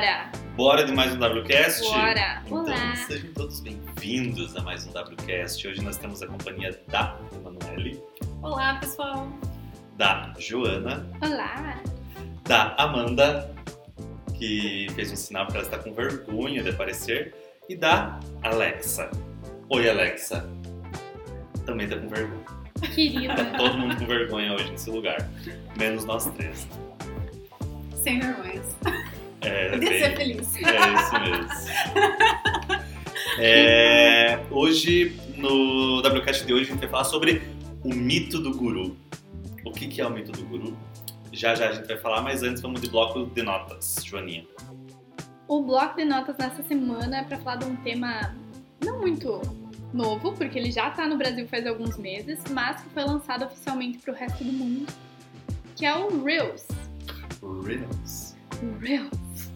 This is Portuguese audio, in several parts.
Bora! Bora de mais um WCast? Bora! Então, Olá! sejam todos bem-vindos a mais um WCast. Hoje nós temos a companhia da Emanuele, Olá, pessoal. da Joana, Olá! da Amanda, que fez um sinal para ela estar com vergonha de aparecer, e da Alexa. Oi, Alexa. Também tá com vergonha. Tá Querida! todo mundo com vergonha hoje nesse lugar, menos nós três. Sem vergonhas. É, bem- ser feliz. É isso mesmo. É, hoje, no WCast de hoje, a gente vai falar sobre o mito do guru. O que, que é o mito do guru? Já já a gente vai falar, mas antes vamos de bloco de notas, Joaninha. O bloco de notas nessa semana é pra falar de um tema não muito novo, porque ele já tá no Brasil faz alguns meses, mas que foi lançado oficialmente pro resto do mundo, que é o Reels. Reels. O Reels.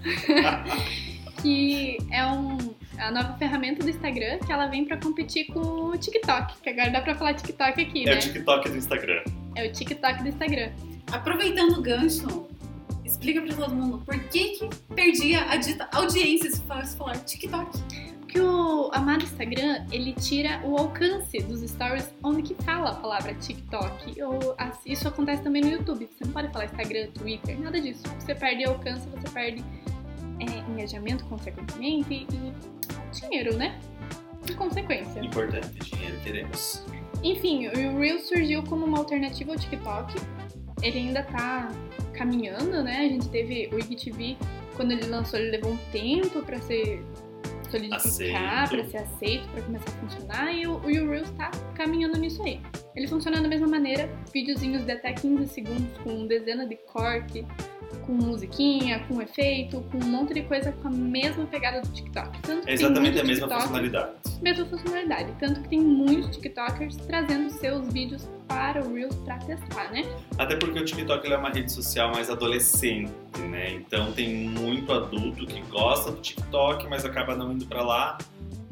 que é um, a nova ferramenta do Instagram que ela vem pra competir com o TikTok, que agora dá pra falar TikTok aqui, É né? o TikTok do Instagram. É o TikTok do Instagram. Aproveitando o gancho, explica pra todo mundo por que que perdia a dita audiência se fosse falar TikTok. Porque o amado Instagram, ele tira o alcance dos stories onde que fala a palavra TikTok. Ou, isso acontece também no YouTube. Você não pode falar Instagram, Twitter, nada disso. Você perde alcance, você perde é, engajamento, consequentemente, e dinheiro, né? Em consequência. Importante, dinheiro queremos. Enfim, o Reels surgiu como uma alternativa ao TikTok. Ele ainda tá caminhando, né? A gente teve o IGTV, quando ele lançou, ele levou um tempo pra ser solidificar, pra ser aceito, pra começar a funcionar. E o, e o Reels tá caminhando nisso aí. Ele funciona da mesma maneira, videozinhos de até 15 segundos, com dezena de corte, com musiquinha, com efeito, com um monte de coisa com a mesma pegada do TikTok. Tanto que É exatamente a mesma funcionalidade. mesma funcionalidade. Tanto que tem muitos TikTokers trazendo seus vídeos para o Reels pra testar, né? Até porque o TikTok é uma rede social mais adolescente, né? Então tem muito adulto que gosta do TikTok, mas acaba não indo pra lá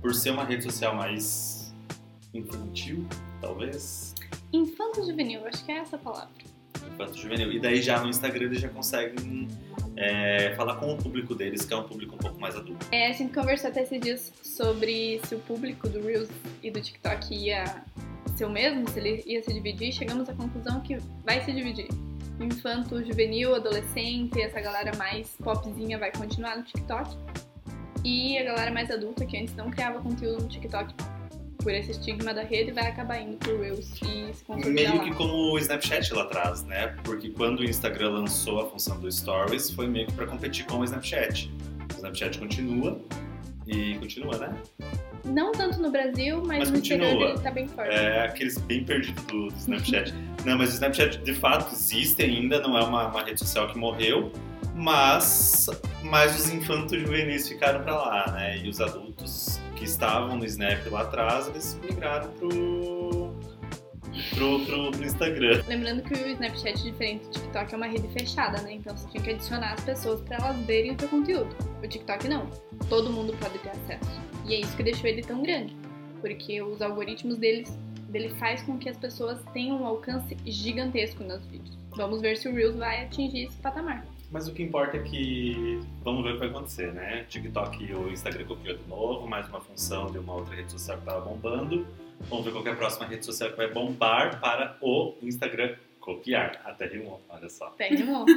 por ser uma rede social mais infantil, talvez. Infanto juvenil, acho que é essa a palavra. Infanto juvenil. E daí já no Instagram eles já conseguem é, falar com o público deles, que é um público um pouco mais adulto. É, a gente conversou até esses dias sobre se o público do Reels e do TikTok ia ser o mesmo, se ele ia se dividir. Chegamos à conclusão que vai se dividir. Infanto, juvenil, adolescente, essa galera mais popzinha vai continuar no TikTok. E a galera mais adulta, que antes não criava conteúdo no TikTok por esse estigma da rede, vai acabar indo pro Reels e se consolidar Meio lá. que como o Snapchat lá atrás, né? Porque quando o Instagram lançou a função do Stories, foi meio que pra competir com o Snapchat. O Snapchat continua e continua, né? Não tanto no Brasil, mas, Mas no continua. ele tá bem forte. É aqueles bem perdidos do, do Snapchat. não, mas o Snapchat de fato existe ainda, não é uma, uma rede social que morreu, mas, mas os infantos juvenis ficaram pra lá, né? E os adultos que estavam no Snap lá atrás, eles migraram pro, pro, pro, pro Instagram. Lembrando que o Snapchat, diferente do TikTok, é uma rede fechada, né? Então você tinha que adicionar as pessoas pra elas verem o teu conteúdo. O TikTok não. Todo mundo pode ter acesso. E é isso que deixou ele tão grande. Porque os algoritmos deles, dele faz com que as pessoas tenham um alcance gigantesco nos vídeos. Vamos ver se o Reels vai atingir esse patamar. Mas o que importa é que vamos ver o que vai acontecer, né? TikTok e o Instagram copiou de novo, mais uma função de uma outra rede social que estava bombando. Vamos ver qual é a próxima rede social que vai bombar para o Instagram copiar. Até rimou, olha só. Tem rimou.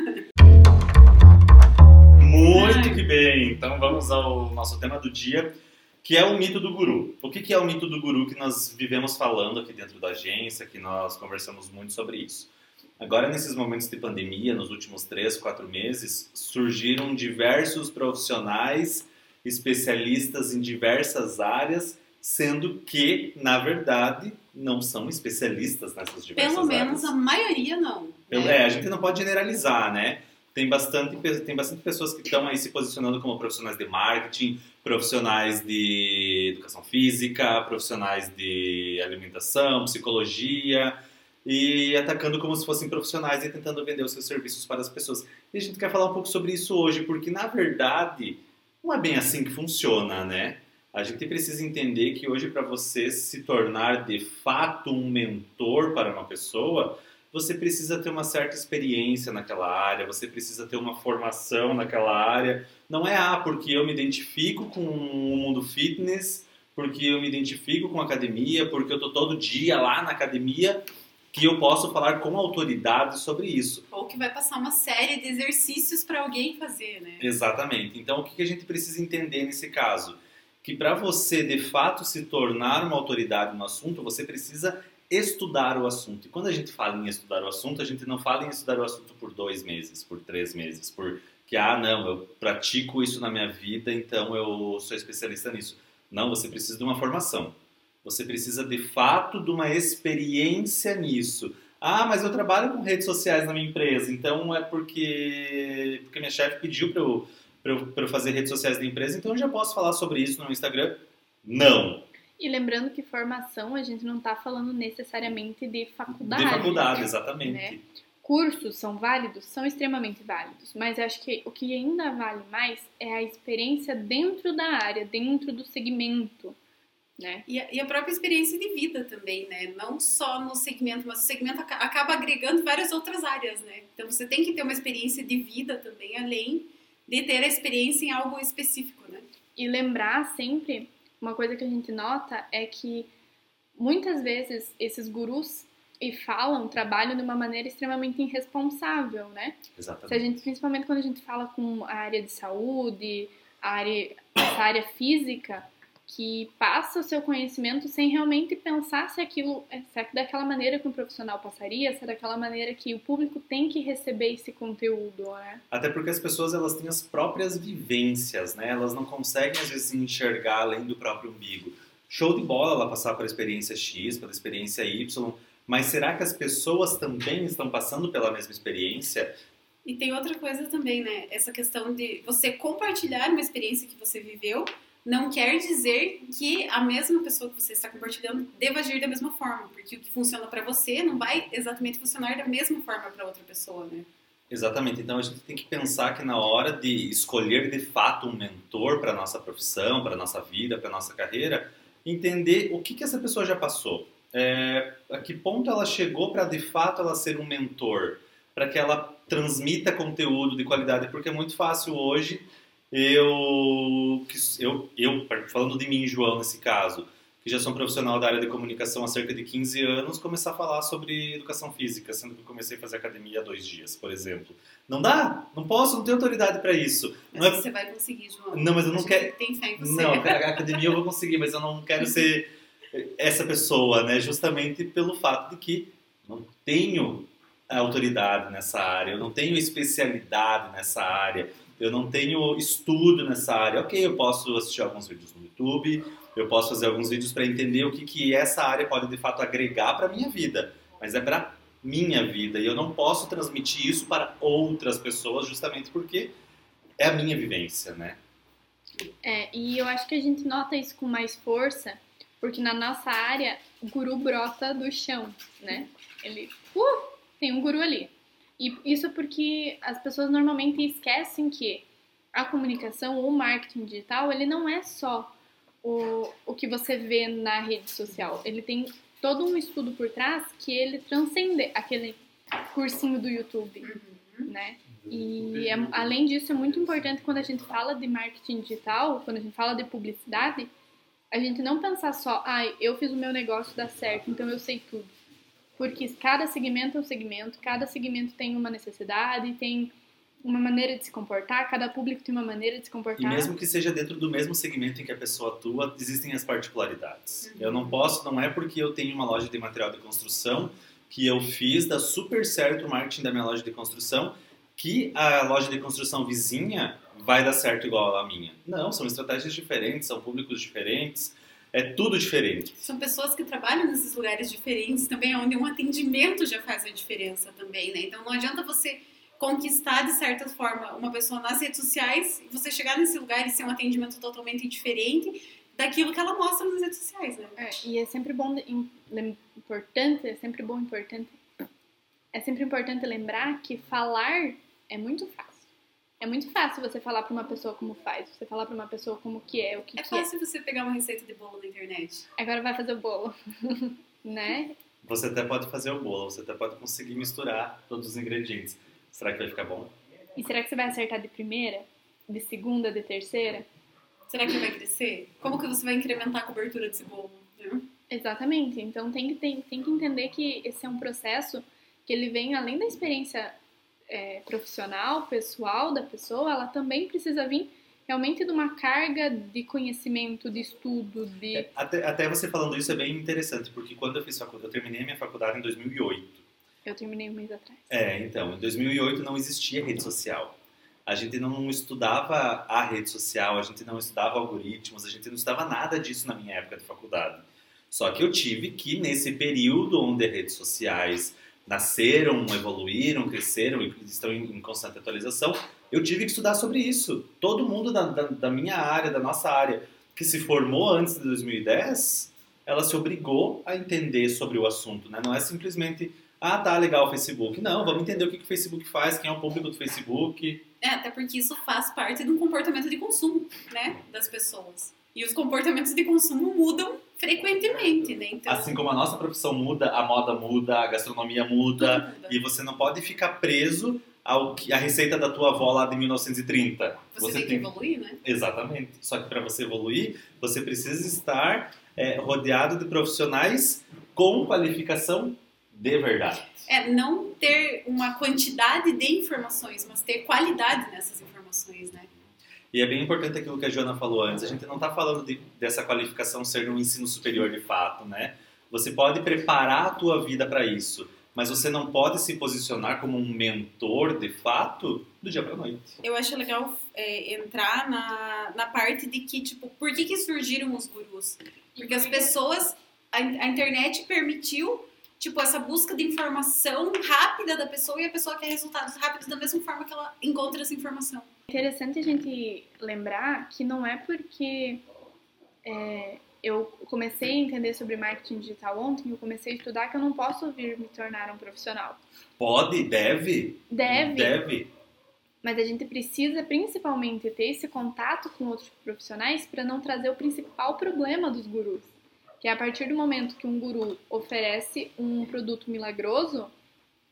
Muito que bem! Então vamos ao nosso tema do dia, que é o mito do guru. O que que é o mito do guru que nós vivemos falando aqui dentro da agência, que nós conversamos muito sobre isso? Agora, nesses momentos de pandemia, nos últimos três, quatro meses, surgiram diversos profissionais, especialistas em diversas áreas, sendo que, na verdade, não são especialistas nessas diversas Pelo áreas. menos a maioria não. Pelo- né? É, a gente não pode generalizar, né? Tem bastante, tem bastante pessoas que estão aí se posicionando como profissionais de marketing, profissionais de educação física, profissionais de alimentação, psicologia, e atacando como se fossem profissionais e tentando vender os seus serviços para as pessoas. E a gente quer falar um pouco sobre isso hoje, porque na verdade não é bem assim que funciona, né? A gente precisa entender que hoje, para você se tornar de fato um mentor para uma pessoa, você precisa ter uma certa experiência naquela área, você precisa ter uma formação naquela área. Não é, ah, porque eu me identifico com o mundo fitness, porque eu me identifico com academia, porque eu tô todo dia lá na academia, que eu posso falar com autoridade sobre isso. Ou que vai passar uma série de exercícios para alguém fazer, né? Exatamente. Então, o que a gente precisa entender nesse caso? Que para você, de fato, se tornar uma autoridade no assunto, você precisa estudar o assunto. E quando a gente fala em estudar o assunto, a gente não fala em estudar o assunto por dois meses, por três meses, por que, ah, não, eu pratico isso na minha vida, então eu sou especialista nisso. Não, você precisa de uma formação. Você precisa, de fato, de uma experiência nisso. Ah, mas eu trabalho com redes sociais na minha empresa, então é porque, porque minha chefe pediu para eu, eu, eu fazer redes sociais da empresa, então eu já posso falar sobre isso no Instagram? Não. E lembrando que formação a gente não está falando necessariamente de faculdade. De faculdade, exatamente. Né? Cursos são válidos? São extremamente válidos, mas acho que o que ainda vale mais é a experiência dentro da área, dentro do segmento. Né? E, a, e a própria experiência de vida também, né? Não só no segmento, mas o segmento acaba agregando várias outras áreas, né? Então você tem que ter uma experiência de vida também, além de ter a experiência em algo específico, né? E lembrar sempre uma coisa que a gente nota é que muitas vezes esses gurus e falam, trabalham de uma maneira extremamente irresponsável, né? Exatamente. Se a gente, principalmente quando a gente fala com a área de saúde, a área, essa área física, que passa o seu conhecimento sem realmente pensar se aquilo é, se é daquela maneira que um profissional passaria, se é daquela maneira que o público tem que receber esse conteúdo, né? Até porque as pessoas elas têm as próprias vivências, né? Elas não conseguem às vezes enxergar além do próprio umbigo. Show de bola ela passar pela experiência X, pela experiência Y, mas será que as pessoas também estão passando pela mesma experiência? E tem outra coisa também, né? Essa questão de você compartilhar uma experiência que você viveu não quer dizer que a mesma pessoa que você está compartilhando deva agir da mesma forma, porque o que funciona para você não vai exatamente funcionar da mesma forma para outra pessoa, né? Exatamente. Então a gente tem que pensar que na hora de escolher de fato um mentor para nossa profissão, para nossa vida, para nossa carreira, entender o que que essa pessoa já passou, é, a que ponto ela chegou para de fato ela ser um mentor, para que ela transmita conteúdo de qualidade, porque é muito fácil hoje eu, eu, eu, falando de mim, João, nesse caso, que já sou um profissional da área de comunicação há cerca de 15 anos, começar a falar sobre educação física, sendo que eu comecei a fazer academia há dois dias, por exemplo. Não dá, não posso, não tenho autoridade para isso. Mas não é... você vai conseguir, João. Não, mas eu não quero. Tem fé em você. Não, a academia eu vou conseguir, mas eu não quero ser essa pessoa, né? Justamente pelo fato de que não tenho autoridade nessa área, eu não tenho especialidade nessa área eu não tenho estudo nessa área. Ok, eu posso assistir alguns vídeos no YouTube, eu posso fazer alguns vídeos para entender o que, que essa área pode de fato agregar para minha vida, mas é para minha vida e eu não posso transmitir isso para outras pessoas justamente porque é a minha vivência, né? É, e eu acho que a gente nota isso com mais força porque na nossa área o guru brota do chão, né? Ele, uh, tem um guru ali. E isso porque as pessoas normalmente esquecem que a comunicação ou o marketing digital, ele não é só o, o que você vê na rede social. Ele tem todo um estudo por trás que ele transcende aquele cursinho do YouTube, uhum. né? E é, além disso, é muito importante quando a gente fala de marketing digital, quando a gente fala de publicidade, a gente não pensar só, ah, eu fiz o meu negócio dar certo, então eu sei tudo porque cada segmento é um segmento, cada segmento tem uma necessidade, tem uma maneira de se comportar, cada público tem uma maneira de se comportar. E mesmo que seja dentro do mesmo segmento em que a pessoa atua, existem as particularidades. Uhum. Eu não posso, não é porque eu tenho uma loja de material de construção que eu fiz, dá super certo o marketing da minha loja de construção, que a loja de construção vizinha vai dar certo igual a minha. Não, são estratégias diferentes, são públicos diferentes, é tudo diferente. São pessoas que trabalham nesses lugares diferentes também, onde um atendimento já faz a diferença também, né? Então não adianta você conquistar de certa forma uma pessoa nas redes sociais e você chegar nesse lugar e ser um atendimento totalmente diferente daquilo que ela mostra nas redes sociais, né? É, e é sempre bom, importante, é sempre bom, importante, é sempre importante lembrar que falar é muito fácil. É muito fácil você falar para uma pessoa como faz, você falar para uma pessoa como que é, o que, é que fácil você pegar uma receita de bolo na internet. Agora vai fazer o bolo, né? Você até pode fazer o bolo, você até pode conseguir misturar todos os ingredientes. Será que vai ficar bom? E será que você vai acertar de primeira? De segunda, de terceira? Será que vai crescer? Como que você vai incrementar a cobertura desse bolo? né? Exatamente. Então tem que, tem, tem que entender que esse é um processo que ele vem além da experiência é, profissional, pessoal da pessoa, ela também precisa vir realmente de uma carga de conhecimento, de estudo, de... Até, até você falando isso é bem interessante, porque quando eu fiz faculdade, eu terminei a minha faculdade em 2008. Eu terminei um mês atrás. É, então, em 2008 não existia rede social. A gente não estudava a rede social, a gente não estudava algoritmos, a gente não estudava nada disso na minha época de faculdade. Só que eu tive que, nesse período onde redes sociais nasceram, evoluíram, cresceram e estão em, constante atualização, eu tive que estudar sobre isso. Todo mundo da, da, da minha área, da nossa área, que se formou antes de 2010, ela se obrigou a entender sobre o assunto. Né? Não é simplesmente, ah, tá legal o Facebook. Não, vamos entender o que, que o Facebook faz, quem é o público do Facebook. É, até porque isso faz parte um comportamento de consumo, né, das pessoas. E os comportamentos de consumo mudam frequentemente, né? Então, Assim como a nossa profissão muda, a moda muda, a gastronomia muda, muda. e você não pode ficar preso ao que a receita da tua avó lá de 1930. Você, tem que evoluir, né? Exatamente. Só que para você evoluir, você precisa estar é, rodeado de profissionais com qualificação de verdade. É, não ter uma quantidade de informações, mas ter qualidade nessas informações, né? E é bem importante aquilo que a Joana falou antes. A gente não está falando de, dessa qualificação ser no ensino superior de fato, né? Você pode preparar a tua vida para isso, mas você não pode se posicionar como um mentor de fato do dia para noite. Eu acho legal é, entrar na, na parte de que, tipo, por que, que surgiram os gurus? Porque as pessoas, a, a internet permitiu, tipo, essa busca de informação rápida da pessoa e a pessoa quer resultados rápidos da mesma forma que ela encontra essa informação. Interessante a gente lembrar que não é porque é, eu comecei a entender sobre marketing digital ontem, eu comecei a estudar que eu não posso vir me tornar um profissional. Pode, deve, Deve, deve. mas a gente precisa principalmente ter esse contato com outros profissionais para não trazer o principal problema dos gurus. Que é a partir do momento que um guru oferece um produto milagroso,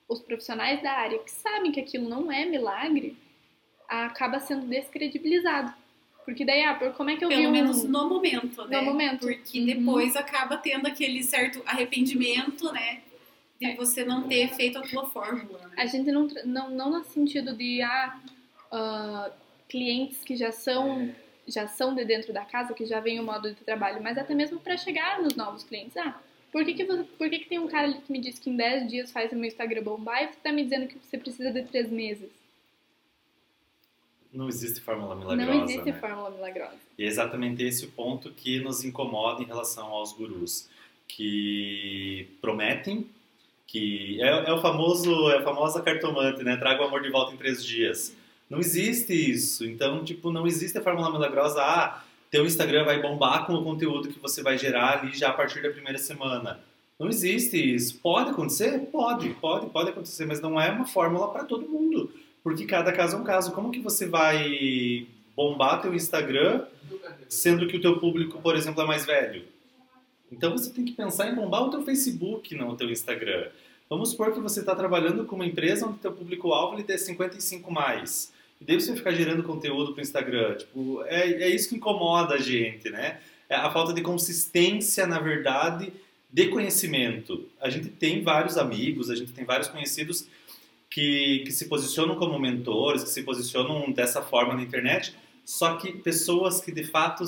os profissionais da área que sabem que aquilo não é milagre, acaba sendo descredibilizado. Porque daí, ah, por como é que eu vi Pelo um... menos no momento, né? No momento. Porque Uhum. depois acaba tendo aquele certo arrependimento, né? De É. você não ter feito a tua fórmula, né? A gente não, não, não no sentido de ah, ah, clientes que já são já são de dentro da casa, que já vem o modo de trabalho, mas até mesmo para chegar nos novos clientes. Ah, por que, que, você, por que, que tem um cara ali que me disse que em 10 dias faz o meu Instagram bombar e você tá me dizendo que você precisa de 3 meses? Não existe fórmula milagrosa, não existe né? fórmula milagrosa. E é exatamente esse o ponto que nos incomoda em relação aos gurus, que prometem que é, é o famoso, é a famosa cartomante, né? Traga o amor de volta em três dias. Não existe isso. Então, tipo, não existe a fórmula milagrosa. Ah, teu Instagram vai bombar com o conteúdo que você vai gerar ali já a partir da primeira semana. Não existe isso. Pode acontecer? Pode, pode, pode acontecer, mas não é uma fórmula para todo mundo. Porque cada caso é um caso. Como que você vai bombar teu Instagram sendo que o teu público, por exemplo, é mais velho? Então você tem que pensar em bombar o teu Facebook, não o teu Instagram. Vamos supor que você está trabalhando com uma empresa onde teu público-alvo é 55 mais. E daí você ficar gerando conteúdo para o Instagram. Tipo, é, é isso que incomoda a gente, né? É a falta de consistência, na verdade, de conhecimento. A gente tem vários amigos, a gente tem vários conhecidos que, que se posicionam como mentores, que se posicionam dessa forma na internet, só que pessoas que de fato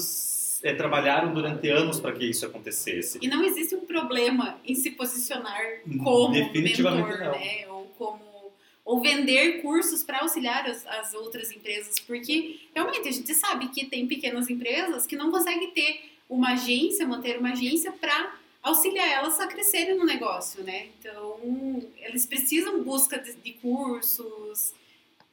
é, trabalharam durante anos para que isso acontecesse. E não existe um problema em se posicionar como Definitivamente mentor, não. né? Ou como ou vender cursos para auxiliar as, as outras empresas, porque realmente a gente sabe que tem pequenas empresas que não conseguem ter uma agência, manter uma agência para auxiliar elas a crescerem no negócio, né? Então, eles precisam busca de, de cursos,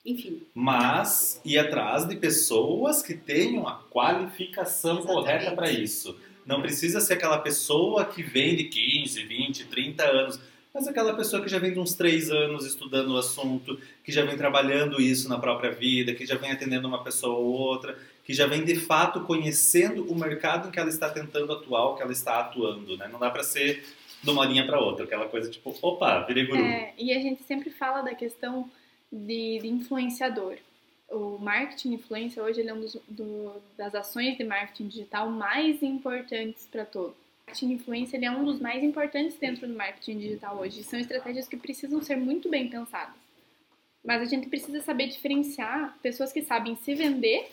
enfim. Mas ir atrás de pessoas que tenham a qualificação Exatamente. correta para isso. Não precisa ser aquela pessoa que vem de 15, 20, 30 anos, mas aquela pessoa que já vem de uns 3 anos estudando o assunto, que já vem trabalhando isso na própria vida, que já vem atendendo uma pessoa ou outra, que já vem de fato conhecendo o mercado em que ela está tentando atuar, que ela está atuando. Né? Não dá para ser de uma horinha para outra. Aquela coisa tipo, opa, virei guru. É, e a gente sempre fala da questão de, de influenciador. O marketing influência hoje é um dos, do, das ações de marketing digital mais importantes para todos. O marketing influência é um dos mais importantes dentro do marketing digital hoje. São estratégias que precisam ser muito bem pensadas. Mas a gente precisa saber diferenciar pessoas que sabem se vender,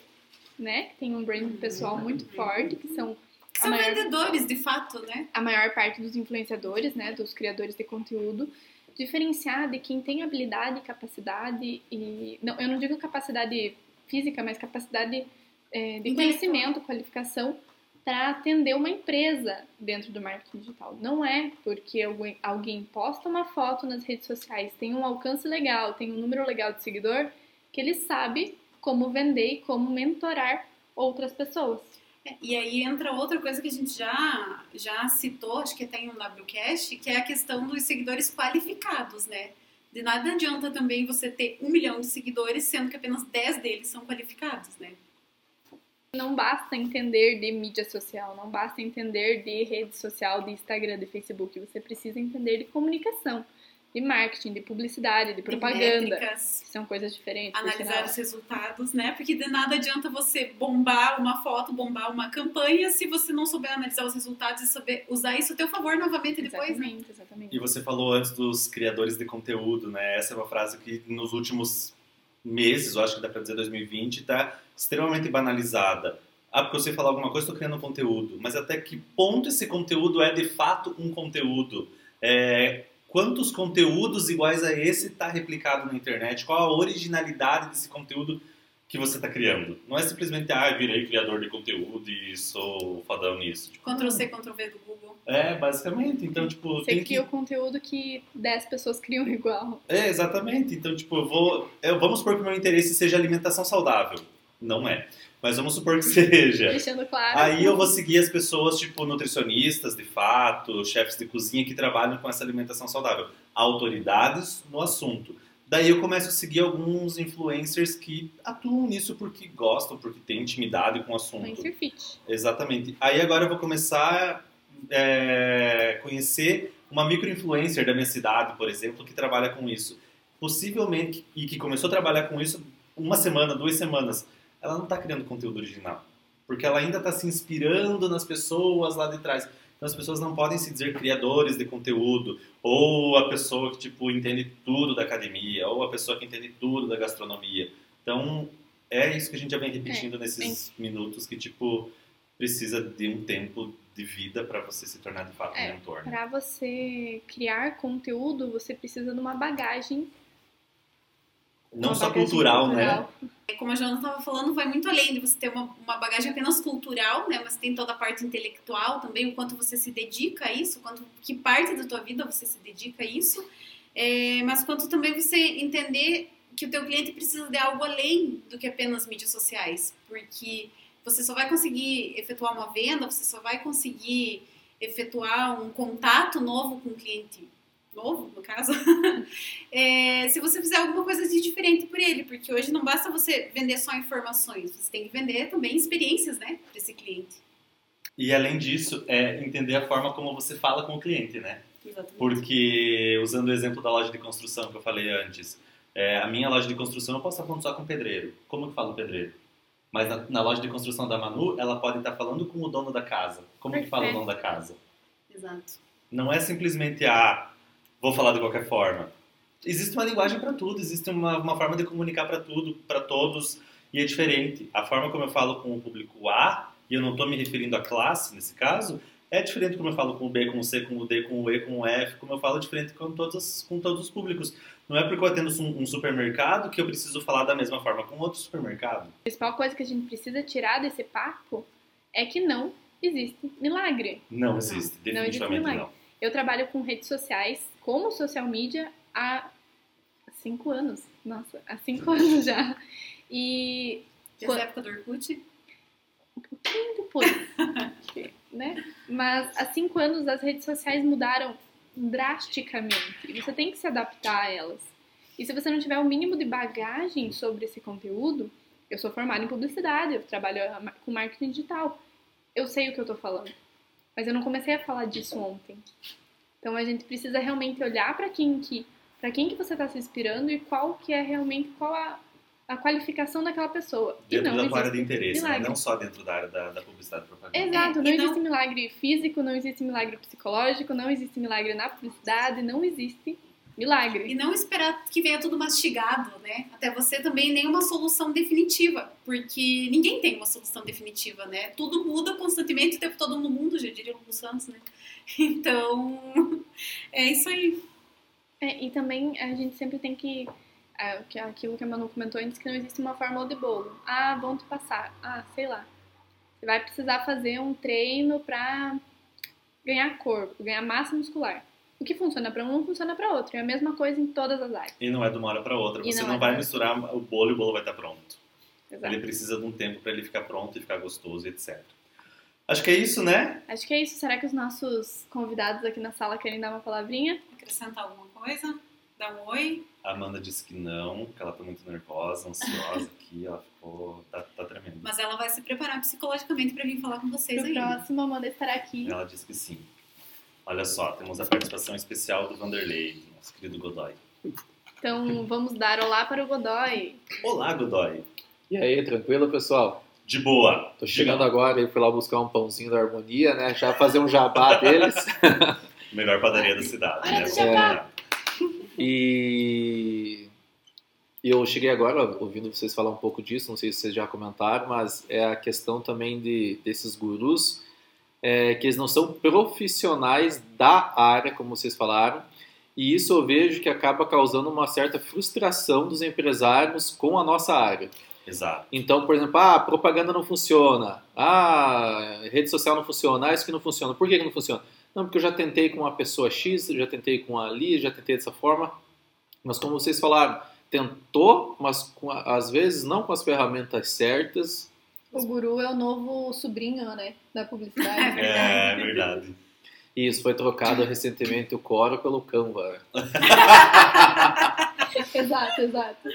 né? Que tem um brand pessoal muito forte, que são São maior- vendedores, de fato, né? a maior parte dos influenciadores, né, dos criadores de conteúdo, diferenciar de quem tem habilidade, capacidade e não, eu não digo capacidade física, mas capacidade é, de conhecimento, qualificação para atender uma empresa dentro do marketing digital. Não é porque alguém, alguém posta uma foto nas redes sociais, tem um alcance legal, tem um número legal de seguidor, que ele sabe como vender e como mentorar outras pessoas. É, E aí entra outra coisa que a gente já, já citou, acho que tem no WCast, que é a questão dos seguidores qualificados, né? De nada adianta também você ter um milhão de seguidores, sendo que apenas 10 deles são qualificados, né? Não basta entender de mídia social, não basta entender de rede social, de Instagram, de Facebook. Você precisa entender de comunicação, de marketing, de publicidade, de propaganda. Métricas, Que são coisas diferentes. por analisar os resultados, né? Porque de nada adianta você bombar uma foto, bombar uma campanha, se você não souber analisar os resultados e saber usar isso a teu favor novamente depois, né? Exatamente, exatamente. E você falou antes dos criadores de conteúdo, né? Essa é uma frase que nos últimos meses, eu acho que dá pra dizer 2020, tá extremamente banalizada. Ah, porque você falar alguma coisa, estou criando um conteúdo. Mas até que ponto esse conteúdo é de fato um conteúdo? É, quantos conteúdos iguais a esse está replicado na internet? Qual a originalidade desse conteúdo que você está criando? Não é simplesmente, ah, virei criador de conteúdo e sou fodão nisso. Tipo, Ctrl C, Ctrl V do Google. é, basicamente. Então, tipo, Você tem que cria o conteúdo que 10 pessoas criam igual. É, exatamente. Então, tipo, eu vou. eu- vamos supor que o meu interesse seja alimentação saudável. Não é. Mas vamos supor que seja. Deixando claro. Aí eu vou seguir as pessoas, tipo, nutricionistas, de fato, chefes de cozinha que trabalham com essa alimentação saudável. Autoridades no assunto. Daí eu começo a seguir alguns influencers que atuam nisso porque gostam, porque têm intimidade com o assunto. Influencer Fit. Exatamente. Aí agora eu vou começar a é, conhecer uma micro-influencer da minha cidade, por exemplo, que trabalha com isso. Possivelmente, e que começou a trabalhar com isso uma semana, duas semanas, ela não está criando conteúdo original. Porque ela ainda está se inspirando nas pessoas lá de trás. Então as pessoas não podem se dizer criadores de conteúdo, ou a pessoa que tipo entende tudo da academia, ou a pessoa que entende tudo da gastronomia. Então é isso que a gente já vem repetindo nesses minutos que tipo precisa de um tempo de vida para você se tornar de fato É, um mentor. né? Para você criar conteúdo, você precisa de uma bagagem. Não só bagagem cultural, né? cultural. Como a Joana estava falando, vai muito além de você ter uma, uma bagagem apenas cultural, né? Mas tem toda a parte intelectual também, o quanto você se dedica a isso, quanto, que parte da tua vida você se dedica a isso. É, mas quanto também você entender que o teu cliente precisa de algo além do que apenas mídias sociais. Porque você só vai conseguir efetuar uma venda, você só vai conseguir efetuar um contato novo com o cliente novo, no caso, é, se você fizer alguma coisa de diferente por ele, porque hoje não basta você vender só informações, você tem que vender também experiências, né, para esse cliente. E além disso, é entender a forma como você fala com o cliente, né? Exatamente. Porque, usando o exemplo da loja de construção que eu falei antes, é, a minha loja de construção eu posso estar falando só com o pedreiro. Como que fala o pedreiro? Mas na, na loja de construção da Manu, ela pode estar falando com o dono da casa. Como que fala o Perfeito. dono da casa? Exato. Não é simplesmente, ah, vou falar de qualquer forma. Existe uma linguagem para tudo, existe uma, uma forma de comunicar para tudo, para todos, e é diferente. A forma como eu falo com o público A, e eu não estou me referindo à classe nesse caso, é diferente como eu falo com o B, com o C, com o D, com o E, com o F, como eu falo diferente com todos, os- com todos os públicos. Não é porque eu atendo um, um supermercado que eu preciso falar da mesma forma com outro supermercado. A principal coisa que a gente precisa tirar desse papo é que não existe milagre. Não existe, Não existe definitivamente não. Eu trabalho com redes sociais, como social media, há cinco anos. Nossa, há cinco anos já. E Desde Qua- a época do Orkut, um pouquinho depois, né? Mas há cinco anos as redes sociais mudaram drasticamente. E você tem que se adaptar a elas. E se você não tiver o mínimo de bagagem sobre esse conteúdo, eu sou formada em publicidade, eu trabalho com marketing digital. Eu sei o que eu tô falando. Mas eu não comecei a falar disso ontem. Então a gente precisa realmente olhar para quem que para quem que você está se inspirando e qual que é realmente qual a, a qualificação daquela pessoa. E Dentro não da tua área de interesse, né? não só dentro da área da, da publicidade e propaganda. Exato, É, não e não- existe milagre físico, não existe milagre psicológico, não existe milagre na publicidade, não existe milagre. E não esperar que venha tudo mastigado, né? Até você também nenhuma solução definitiva, porque ninguém tem uma solução definitiva, né? Tudo muda constantemente o tempo todo no mundo, já diria o Lulu Santos, né? Então, é isso aí. É, e também a gente sempre tem que. é, aquilo que a Manu comentou antes, que não existe uma fórmula de bolo. Ah, vão te passar. Ah, sei lá. Você vai precisar fazer um treino pra ganhar corpo, ganhar massa muscular. O que funciona pra um não funciona pra outro. É a mesma coisa em todas as áreas. E não é de uma hora para outra. E Você não não, é vai misturar o bolo e o bolo vai estar pronto. Exato. Ele precisa de um tempo para ele ficar pronto e ficar gostoso, etc. Acho que é isso, né? Acho que é isso. Será que os nossos convidados aqui na sala querem dar uma palavrinha? Acrescentar alguma coisa? Dar um oi? A Amanda disse que não, que ela tá muito nervosa, ansiosa aqui, ela ficou. tá, tá tremendo. Mas ela vai se preparar psicologicamente pra vir falar com vocês Pro ainda. próximo, a Amanda estará aqui. Ela disse que sim. Olha só, temos a participação especial do Vanderlei, nosso querido Godoy. Então vamos dar olá para o Godoy. Olá, Godoy. E aí, tranquilo, pessoal? De boa. Tô chegando agora, eu fui lá buscar um pãozinho da Harmonia, né? Já fazer um jabá deles. Melhor padaria da cidade, Hora né? lá. E eu cheguei agora ouvindo vocês falar um pouco disso, não sei se vocês já comentaram, mas é a questão também de, desses gurus, é, que eles não são profissionais da área, como vocês falaram, e isso eu vejo que acaba causando uma certa frustração dos empresários com a nossa área. Exato. Então, por exemplo, ah, propaganda não funciona, ah, rede social não funciona, ah, isso que não funciona. Por que que não funciona? Não, porque eu já tentei com uma pessoa X, já tentei com a Ali, já tentei dessa forma. Mas como vocês falaram, tentou, mas com às vezes não com as ferramentas certas. O guru é o novo sobrinho, né? Da publicidade. É verdade. E isso foi trocado recentemente o Coro pelo Canva. exato, exato.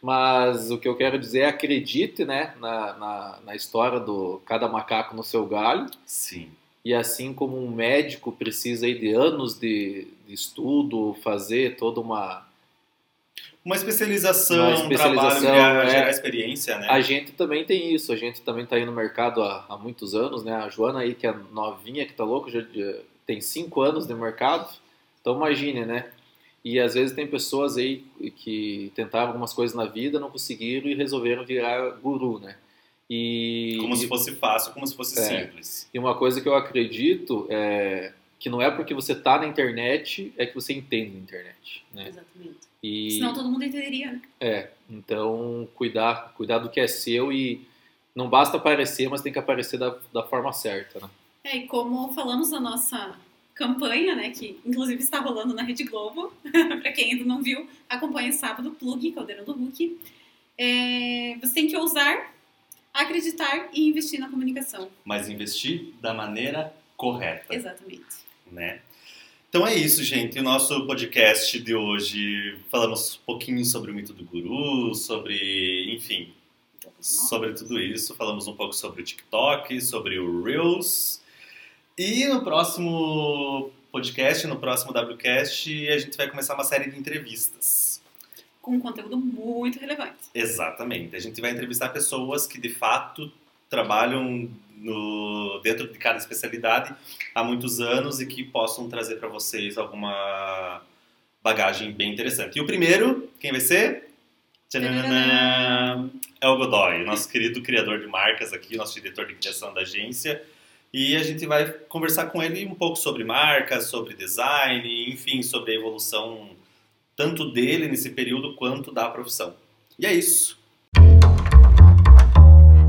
Mas o que eu quero dizer é acredite né, na, na, na história do cada macaco no seu galho. Sim. E assim como um médico precisa aí de anos de, de estudo, fazer toda uma. Uma especialização, Uma especialização, um trabalho, gerar, é. gerar experiência, né? A gente também tem isso, a gente também está aí no mercado há, há muitos anos, né? A Joana aí, que é novinha, que tá louca, já, já tem cinco anos de mercado. Então imagine, né? E às vezes tem pessoas aí que tentaram algumas coisas na vida, não conseguiram e resolveram virar guru, né? E, Como se fosse fácil, como se fosse É. simples. E uma coisa que eu acredito é que não é porque você tá na internet é que você entende a internet, né? Exatamente. E Senão todo mundo entenderia, né? é, então cuidar, cuidar do que é seu e não basta aparecer, mas tem que aparecer da, da forma certa, né? É, e como falamos na nossa campanha, né, que inclusive está rolando na Rede Globo, para quem ainda não viu, acompanha sábado, Plug, Caldeirão do Hulk. É, você tem que ousar, acreditar e investir na comunicação. Mas investir da maneira correta. Exatamente. Né? Então é isso, gente. O nosso podcast de hoje falamos um pouquinho sobre o mito do guru, sobre, enfim, sobre tudo isso. Falamos um pouco sobre o TikTok, sobre o Reels. E no próximo podcast, no próximo WCast, a gente vai começar uma série de entrevistas. Com um conteúdo muito relevante. Exatamente. A gente vai entrevistar pessoas que de fato trabalham no, dentro de cada especialidade há muitos anos e que possam trazer para vocês alguma bagagem bem interessante. E o primeiro, quem vai ser? Tchananã! É o Godoy, nosso querido criador de marcas aqui, nosso diretor de criação da agência. E a gente vai conversar com ele um pouco sobre marcas, sobre design, enfim, sobre a evolução tanto dele nesse período quanto da profissão. E é isso.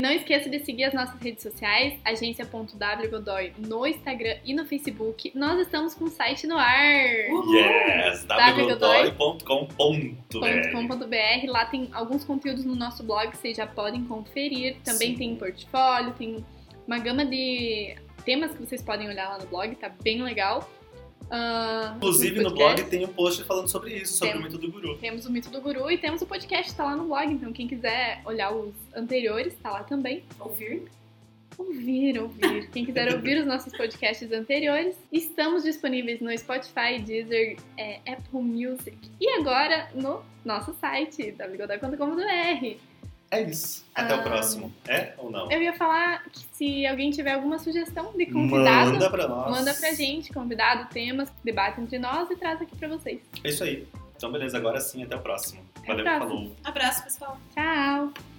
Não esqueça de seguir as nossas redes sociais, agência.wgodoy no Instagram e no Facebook. Nós estamos com o site no ar. Uhul! Yes! wgodoy.com.br .com.br. Lá tem alguns conteúdos no nosso blog que vocês já podem conferir. Também Sim. tem portfólio, tem uma gama de temas que vocês podem olhar lá no blog, tá bem legal. Ah, Inclusive no blog tem um post falando sobre isso, sobre Tem. o mito do guru. Temos o Mito do Guru e temos o podcast, tá lá no blog. Então, quem quiser olhar os anteriores, tá lá também. Ouvir. ouvir, ouvir. Quem quiser ouvir os nossos podcasts anteriores, estamos disponíveis no Spotify, Deezer, é, Apple Music e agora no nosso site, www.com.br. É isso. Até Ah. o próximo. É ou não? Eu ia falar que se alguém tiver alguma sugestão de convidado, Manda pra nós. manda pra gente, convidado, temas, debate entre nós e traz aqui pra vocês. É isso aí. Então, beleza. Agora sim, até o próximo. Até Valeu, próximo. falou. Abraço, pessoal. Tchau!